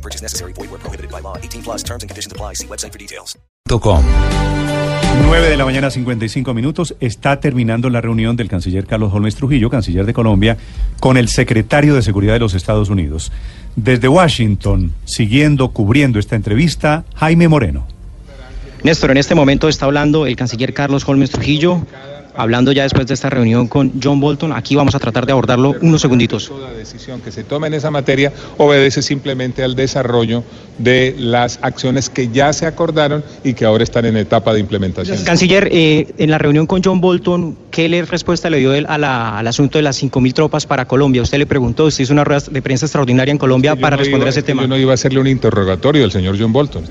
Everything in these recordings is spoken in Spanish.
No purchase necessary. Void where prohibited by law. 18 plus terms and conditions apply. See website for details. Com. 9 de la mañana, 55 minutos. Está terminando la reunión del canciller Carlos Holmes Trujillo, canciller de Colombia, con el secretario de Seguridad de los Estados Unidos. Desde Washington, siguiendo, cubriendo esta entrevista, Jaime Moreno. Néstor, en este momento está hablando el canciller Carlos Holmes Trujillo, hablando ya después de esta reunión con John Bolton. Aquí vamos a tratar de abordarlo unos segunditos. Toda decisión que se tome en esa materia obedece simplemente al desarrollo de las acciones que ya se acordaron y que ahora están en etapa de implementación. Canciller, eh, en la reunión con John Bolton, ¿qué le- respuesta le dio él a la- al asunto de las 5.000 tropas para Colombia? Usted le preguntó, usted hizo una rueda de prensa extraordinaria en Colombia Yo para no responder iba- a ese tema. Yo no iba a hacerle un interrogatorio al señor John Bolton.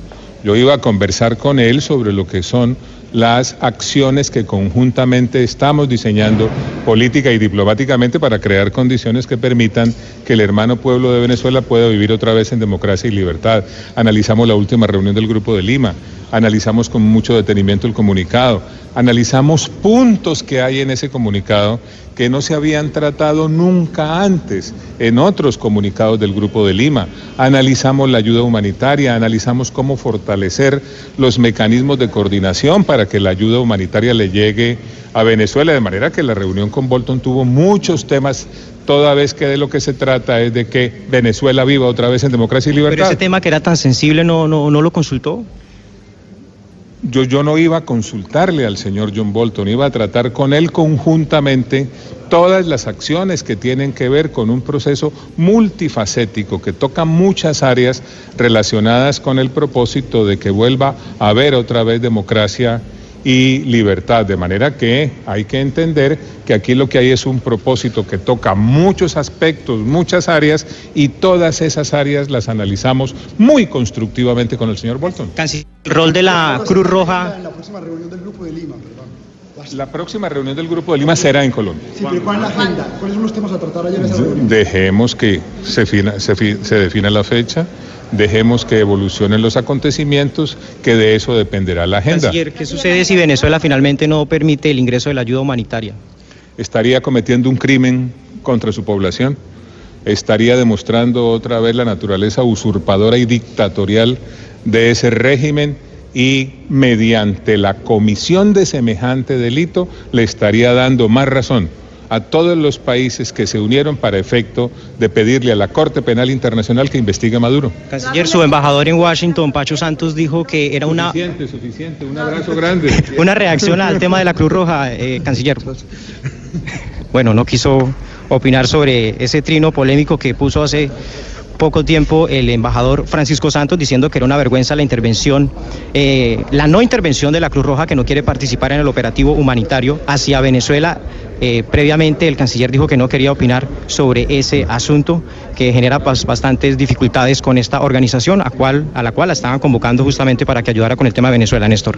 Yo iba a conversar con él sobre lo que son las acciones que conjuntamente estamos diseñando política y diplomáticamente para crear condiciones que permitan que el hermano pueblo de Venezuela pueda vivir otra vez en democracia y libertad. Analizamos la última reunión del Grupo de Lima, analizamos con mucho detenimiento el comunicado, analizamos puntos que hay en ese comunicado que no se habían tratado nunca antes en otros comunicados del Grupo de Lima. Analizamos la ayuda humanitaria, analizamos cómo fortalecer los mecanismos de coordinación para que la ayuda humanitaria le llegue a Venezuela, de manera que la reunión con Bolton tuvo muchos temas, toda vez que de lo que se trata es de que Venezuela viva otra vez en democracia y Pero libertad. ese tema que era tan sensible, ¿no, no, no lo consultó? Yo, yo no iba a consultarle al señor John Bolton, iba a tratar con él conjuntamente todas las acciones que tienen que ver con un proceso multifacético que toca muchas áreas relacionadas con el propósito de que vuelva a haber otra vez democracia y libertad. De manera que hay que entender que aquí lo que hay es un propósito que toca muchos aspectos, muchas áreas y todas esas áreas las analizamos muy constructivamente con el señor Bolton. Canciller, el rol de la Cruz Roja. En la próxima reunión del Grupo de Lima, perdón. La próxima reunión del Grupo de Lima será en Colombia. Sí, pero ¿cuál es la agenda? ¿Cuáles son los temas a tratar ayer en esa reunión? Dejemos que se, fina- se fi- se defina la fecha, dejemos que evolucionen los acontecimientos, que de eso dependerá la agenda. ¿qué sucede si Venezuela finalmente no permite el ingreso de la ayuda humanitaria? Estaría cometiendo un crimen contra su población, estaría demostrando otra vez la naturaleza usurpadora y dictatorial de ese régimen y mediante la comisión de semejante delito le estaría dando más razón a todos los países que se unieron para efecto de pedirle a la Corte Penal Internacional que investigue a Maduro. Canciller, su embajador en Washington, Pacho Santos, dijo que era una, Suficiente, suficiente, un abrazo grande. una reacción al tema de la Cruz Roja, eh, canciller. Bueno, no quiso opinar sobre ese trino polémico que puso hace poco tiempo el embajador Francisco Santos diciendo que era una vergüenza la intervención, eh, la no intervención de la Cruz Roja que no quiere participar en el operativo humanitario hacia Venezuela. Eh, previamente el canciller dijo que no quería opinar sobre ese asunto que genera bastantes dificultades con esta organización a, a la cual la estaban convocando justamente para que ayudara con el tema de Venezuela, Néstor.